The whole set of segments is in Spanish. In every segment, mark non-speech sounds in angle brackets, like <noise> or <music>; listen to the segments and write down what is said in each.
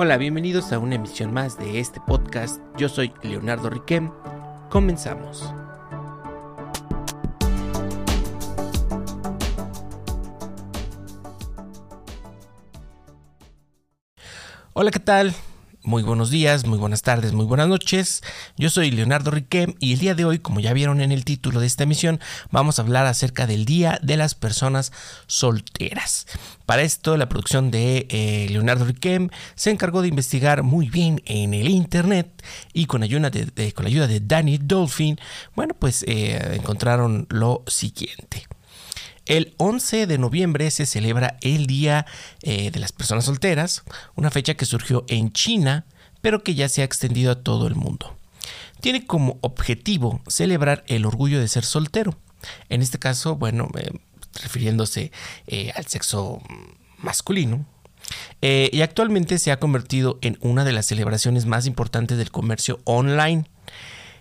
Hola, bienvenidos a una emisión más de este podcast. Yo soy Leonardo Riquem. Comenzamos. Hola, ¿qué tal? Muy buenos días, muy buenas tardes, muy buenas noches. Yo soy Leonardo Riquem y el día de hoy, como ya vieron en el título de esta emisión, vamos a hablar acerca del Día de las Personas Solteras. Para esto, la producción de eh, Leonardo Riquem se encargó de investigar muy bien en el Internet y con, ayuda de, con la ayuda de Danny Dolphin, bueno, pues eh, encontraron lo siguiente. El 11 de noviembre se celebra el Día eh, de las Personas Solteras, una fecha que surgió en China, pero que ya se ha extendido a todo el mundo. Tiene como objetivo celebrar el orgullo de ser soltero. En este caso, bueno, eh, refiriéndose eh, al sexo masculino, y actualmente se ha convertido en una de las celebraciones más importantes del comercio online.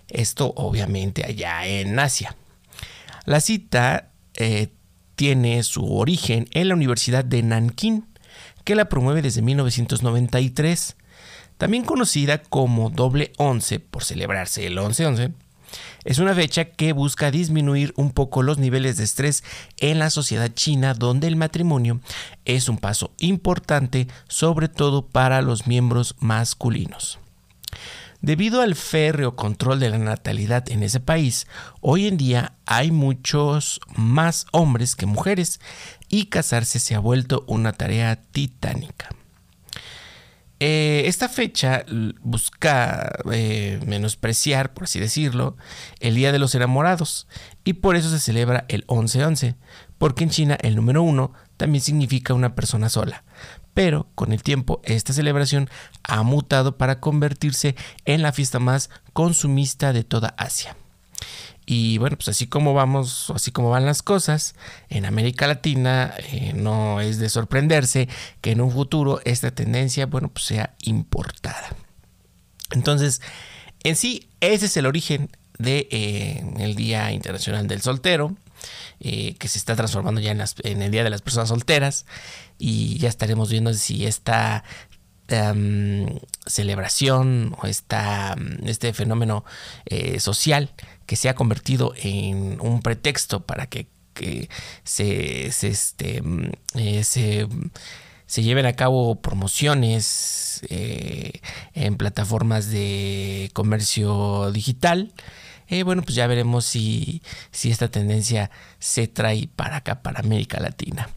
Esto obviamente allá en Asia. La cita tiene su origen en la Universidad de Nankín, que la promueve desde 1993. También conocida como doble 11 por celebrarse el 11-11, es una fecha que busca disminuir un poco los niveles de estrés en la sociedad china donde el matrimonio es un paso importante sobre todo para los miembros masculinos. Debido al férreo control de la natalidad en ese país, hoy en día hay muchos más hombres que mujeres y casarse se ha vuelto una tarea titánica. Eh, esta fecha busca eh, menospreciar, por así decirlo, el Día de los Enamorados y por eso se celebra el 11-11, porque en China el número uno también significa una persona sola, pero con el tiempo esta celebración ha mutado para convertirse en la fiesta más consumista de toda Asia. Y bueno, pues así como vamos, así como van las cosas, en América Latina eh, no es de sorprenderse que en un futuro esta tendencia, bueno, pues sea importada. Entonces, en sí, ese es el origen del de, eh, Día Internacional del Soltero. Eh, que se está transformando ya en, el Día de las Personas Solteras y ya estaremos viendo si esta em, celebración o esta, este fenómeno eh, social que se ha convertido en un pretexto para que, se, se, este, eh, se, se, lleven a cabo promociones en plataformas de comercio digital eh, bueno, pues ya veremos si, si esta tendencia se trae para acá, para América Latina.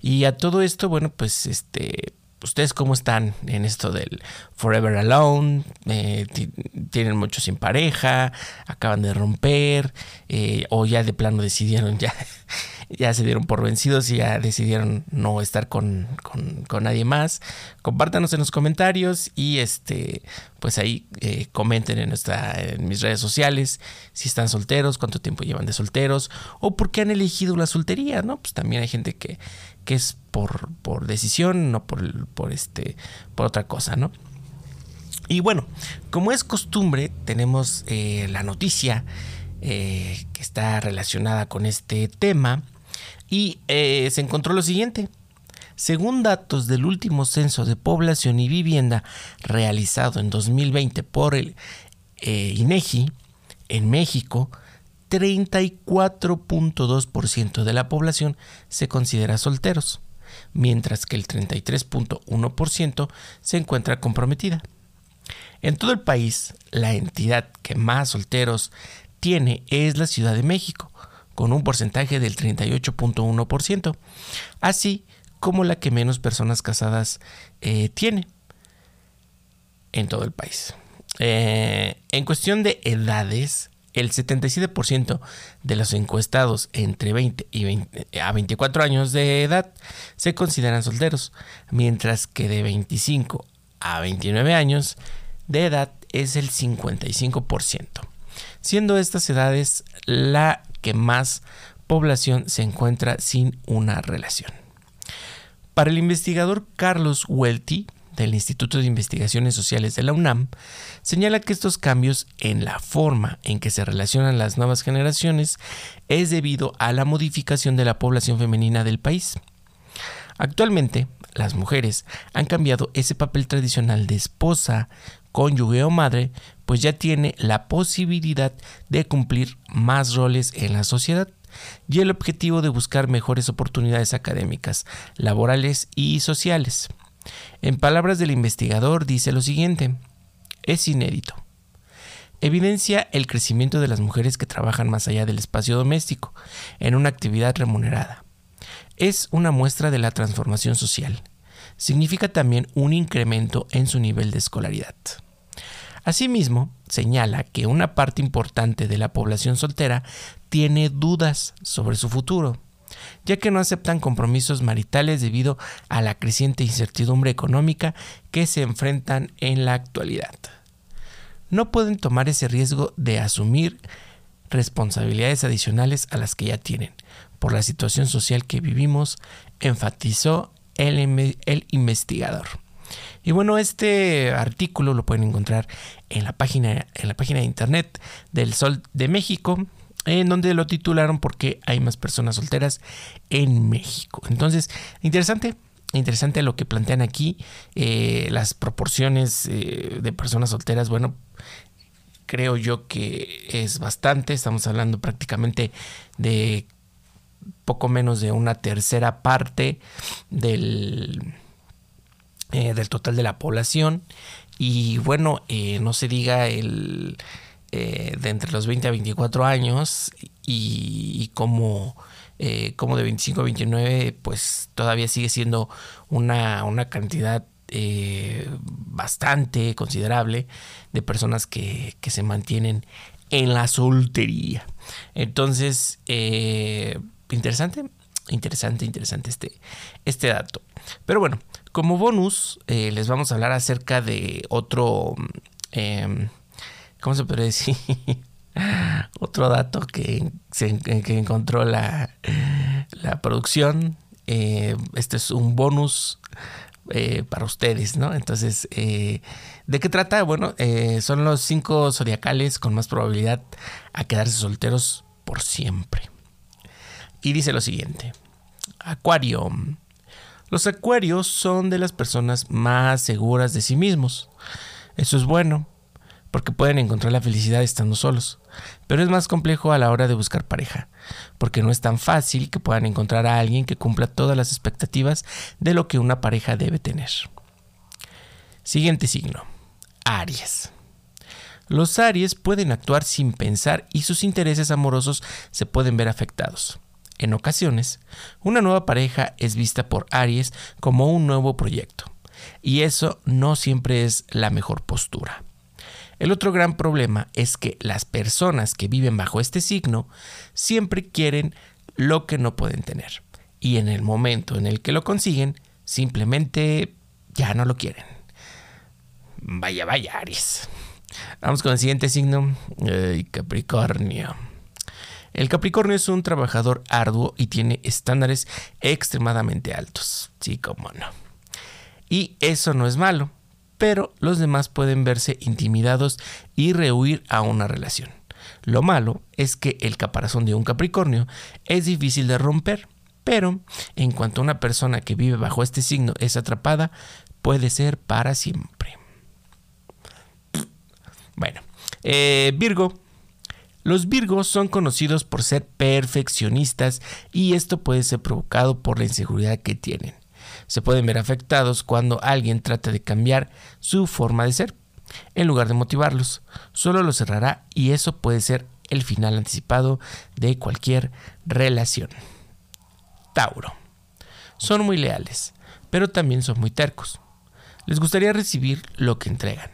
Y a todo esto, bueno, pues este, ¿Ustedes cómo están en esto del Forever Alone? Eh, ¿Tienen mucho sin pareja? ¿Acaban de romper? Eh, ¿O ya de plano decidieron ya <laughs> ya se dieron por vencidos y ya decidieron no estar con, nadie más. Compártanos en los comentarios y este, pues ahí eh, comenten en, nuestra, en mis redes sociales si están solteros, cuánto tiempo llevan de solteros o por qué han elegido la soltería, ¿no? Pues también hay gente que, que es por, por decisión, no por, por, este, por otra cosa, ¿no? Y bueno, como es costumbre, tenemos eh, la noticia eh, que está relacionada con este tema y eh, se encontró lo siguiente. Según datos del último censo de población y vivienda realizado en 2020 por el INEGI, en México, 34.2% de la población se considera solteros, mientras que el 33.1% se encuentra comprometida. En todo el país, la entidad que más solteros tiene es la Ciudad de México, con un porcentaje del 38.1%, así como la que menos personas casadas eh, tiene en todo el país. Eh, en cuestión de edades, el 77% de los encuestados entre 20 y 20, a 24 años de edad se consideran solteros, mientras que de 25 a 29 años de edad es el 55%, siendo estas edades la que más población se encuentra sin una relación. Para el investigador Carlos Welty, del Instituto de Investigaciones Sociales de la UNAM, señala que estos cambios en la forma en que se relacionan las nuevas generaciones es debido a la modificación de la población femenina del país. Actualmente, las mujeres han cambiado ese papel tradicional de esposa, cónyuge o madre, pues ya tiene la posibilidad de cumplir más roles en la sociedad y el objetivo de buscar mejores oportunidades académicas, laborales y sociales. En palabras del investigador dice lo siguiente, es inédito. Evidencia el crecimiento de las mujeres que trabajan más allá del espacio doméstico, en una actividad remunerada. Es una muestra de la transformación social. Significa también un incremento en su nivel de escolaridad. Asimismo, señala que una parte importante de la población soltera tiene dudas sobre su futuro, ya que no aceptan compromisos maritales debido a la creciente incertidumbre económica que se enfrentan en la actualidad. No pueden tomar ese riesgo de asumir responsabilidades adicionales a las que ya tienen, por la situación social que vivimos, enfatizó el, el investigador. Y bueno, este artículo lo pueden encontrar en la página, en la página de internet del Sol de México, en donde lo titularon porque hay más personas solteras en México. Entonces, interesante, interesante lo que plantean aquí, eh, las proporciones eh, de personas solteras, bueno, creo yo que es bastante, estamos hablando prácticamente de poco menos de una tercera parte del, eh, del total de la población. Y bueno, no se diga el eh, de entre los 20 a 24 años y, como, eh, como de 25 a 29 pues todavía sigue siendo una, una cantidad eh, bastante considerable de personas que, que, se mantienen en la soltería. Entonces, interesante, interesante, interesante este, este dato. Pero bueno, como bonus, les vamos a hablar acerca de otro... Em, ¿cómo se puede decir? <laughs> Otro dato que, que encontró la, la producción. Eh, este es un bonus eh, para ustedes, ¿no? Entonces, eh, ¿de qué trata? Bueno, son los cinco zodiacales con más probabilidad a quedarse solteros por siempre. Y dice lo siguiente. Acuario. Los acuarios son de las personas más seguras de sí mismos. Eso es bueno porque pueden encontrar la felicidad estando solos. Pero es más complejo a la hora de buscar pareja, porque no es tan fácil que puedan encontrar a alguien que cumpla todas las expectativas de lo que una pareja debe tener. Siguiente signo. Aries. Los Aries pueden actuar sin pensar y sus intereses amorosos se pueden ver afectados. En ocasiones, una nueva pareja es vista por Aries como un nuevo proyecto, y eso no siempre es la mejor postura. El otro gran problema es que las personas que viven bajo este signo siempre quieren lo que no pueden tener. Y en el momento en el que lo consiguen, simplemente ya no lo quieren. Vaya, vaya, Aries. Vamos con el siguiente signo, Capricornio. El Capricornio es un trabajador arduo y tiene estándares extremadamente altos. Sí, como no. Y eso no es malo pero los demás pueden verse intimidados y rehuir a una relación. Lo malo es que el caparazón de un Capricornio es difícil de romper, pero en cuanto una persona que vive bajo este signo es atrapada, puede ser para siempre. Bueno, eh, Virgo. Los Virgos son conocidos por ser perfeccionistas y esto puede ser provocado por la inseguridad que tienen se pueden ver afectados cuando alguien trata de cambiar su forma de ser. En lugar de motivarlos, solo los cerrará y eso puede ser el final anticipado de cualquier relación. Tauro. Son muy leales, pero también son muy tercos. Les gustaría recibir lo que entregan,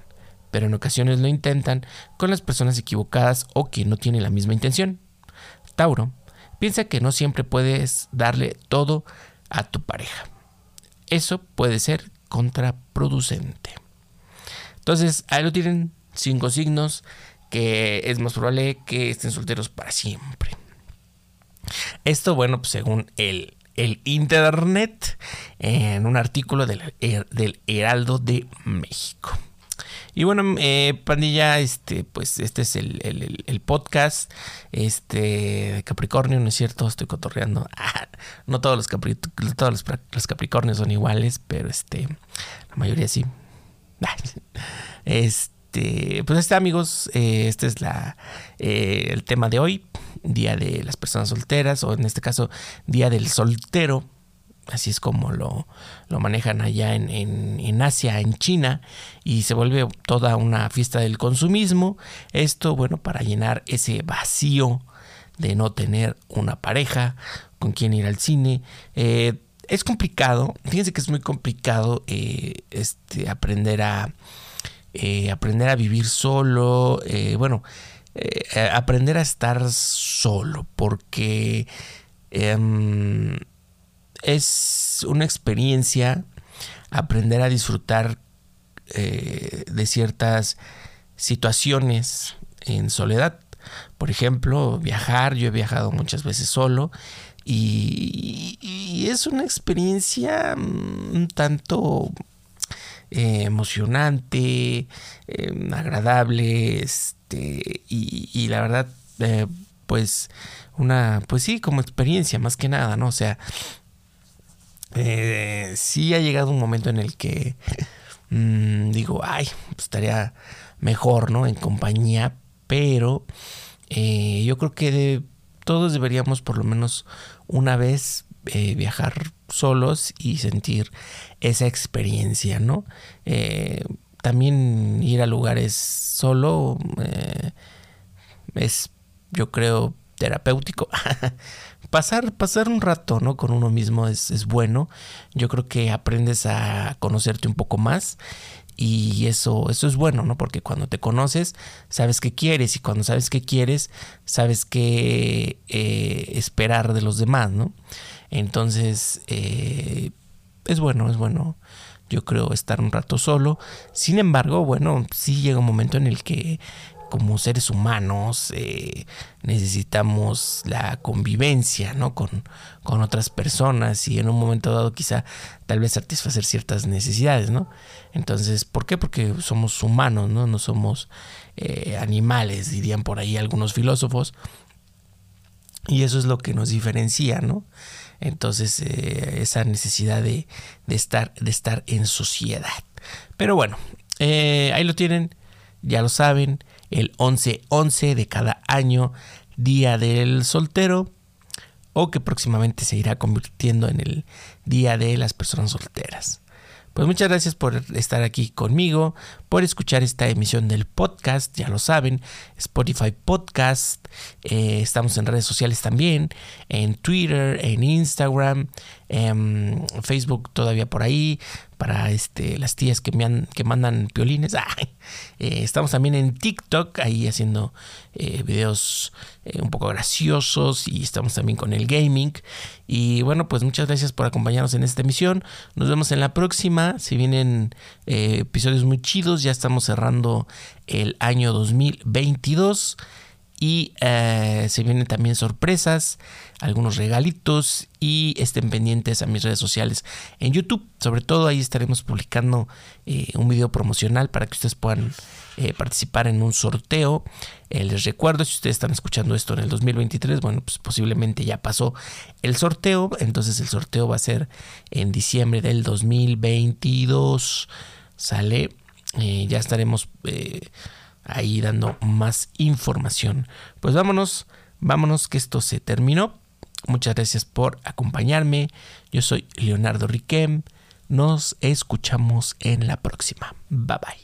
pero en ocasiones lo intentan con las personas equivocadas o que no tienen la misma intención. Tauro piensa que no siempre puedes darle todo a tu pareja eso puede ser contraproducente. Entonces, ahí lo tienen, cinco signos que es más probable que estén solteros para siempre. Esto, bueno, pues según el, el Internet, en un artículo del, del Heraldo de México. Y bueno, eh, pandilla, este, pues este es el, podcast este, de Capricornio, ¿no es cierto? Estoy cotorreando. <laughs> Ah, no todos, los, todos los, Capricornios son iguales, pero este, la mayoría sí. <laughs> Este, pues este amigos, eh, este es la, eh, el tema de hoy, Día de las Personas Solteras, o en este caso, Día del Soltero así es como lo, lo manejan allá en, en, Asia, en China, y se vuelve toda una fiesta del consumismo. Esto, bueno, para llenar ese vacío de no tener una pareja con quien ir al cine. Eh, es complicado, fíjense que es muy complicado eh, este, aprender a eh, aprender a vivir solo, bueno, aprender a estar solo, porque em, es una experiencia aprender a disfrutar eh, de ciertas situaciones en soledad. Por ejemplo, viajar, yo he viajado muchas veces solo y, es una experiencia mm, un tanto eh, emocionante, em, agradable, este, y, la verdad, eh, pues una, pues sí, como experiencia más que nada, ¿no? O sea, eh, sí ha llegado un momento en el que mm, digo, ay, pues estaría mejor, ¿no? En compañía, pero eh, yo creo que todos deberíamos por lo menos una vez eh, viajar solos y sentir esa experiencia, ¿no? también ir a lugares solo es, yo creo, terapéutico. <laughs> pasar, pasar un rato ¿no? con uno mismo es, bueno. Yo creo que aprendes a conocerte un poco más y eso, eso es bueno, ¿no? Porque cuando te conoces, sabes qué quieres y cuando sabes qué quieres, sabes qué eh, esperar de los demás, ¿no? Entonces, eh, es bueno, es bueno. Yo creo estar un rato solo. Sin embargo, bueno, sí llega un momento en el que como seres humanos eh, necesitamos la convivencia ¿no? con, con, otras personas y en un momento dado quizá tal vez satisfacer ciertas necesidades, ¿no? Entonces, ¿por qué? Porque somos humanos, ¿no? No somos eh, animales, dirían por ahí algunos filósofos. Y eso es lo que nos diferencia, ¿no? Entonces, eh, esa necesidad de, de, estar, de estar en sociedad. Pero bueno, ahí lo tienen, ya lo saben el 11-11 de cada año, Día del Soltero, o que próximamente se irá convirtiendo en el Día de las Personas Solteras. Pues muchas gracias por estar aquí conmigo, por escuchar esta emisión del podcast, ya lo saben, Spotify Podcast, eh, estamos en redes sociales también, en Twitter, en Instagram, en Facebook todavía por ahí, para este, las tías que, me que mandan piolines. <laughs> Eh, estamos también en TikTok, ahí haciendo eh, videos un poco graciosos y estamos también con el gaming. Y bueno, pues muchas gracias por acompañarnos en esta emisión. Nos vemos en la próxima. Si vienen episodios muy chidos, ya estamos cerrando el año 2022 y eh, se vienen también sorpresas, algunos regalitos y estén pendientes a mis redes sociales en YouTube. Sobre todo ahí estaremos publicando eh, un video promocional para que ustedes puedan eh, participar en un sorteo. les recuerdo, si ustedes están escuchando esto en el 2023, bueno, pues posiblemente ya pasó el sorteo. Entonces el sorteo va a ser en diciembre del 2022. Sale, ya estaremos ahí dando más información. Pues vámonos, vámonos que esto se terminó. Muchas gracias por acompañarme. Yo soy Leonardo Riquem. Nos escuchamos en la próxima. Bye bye.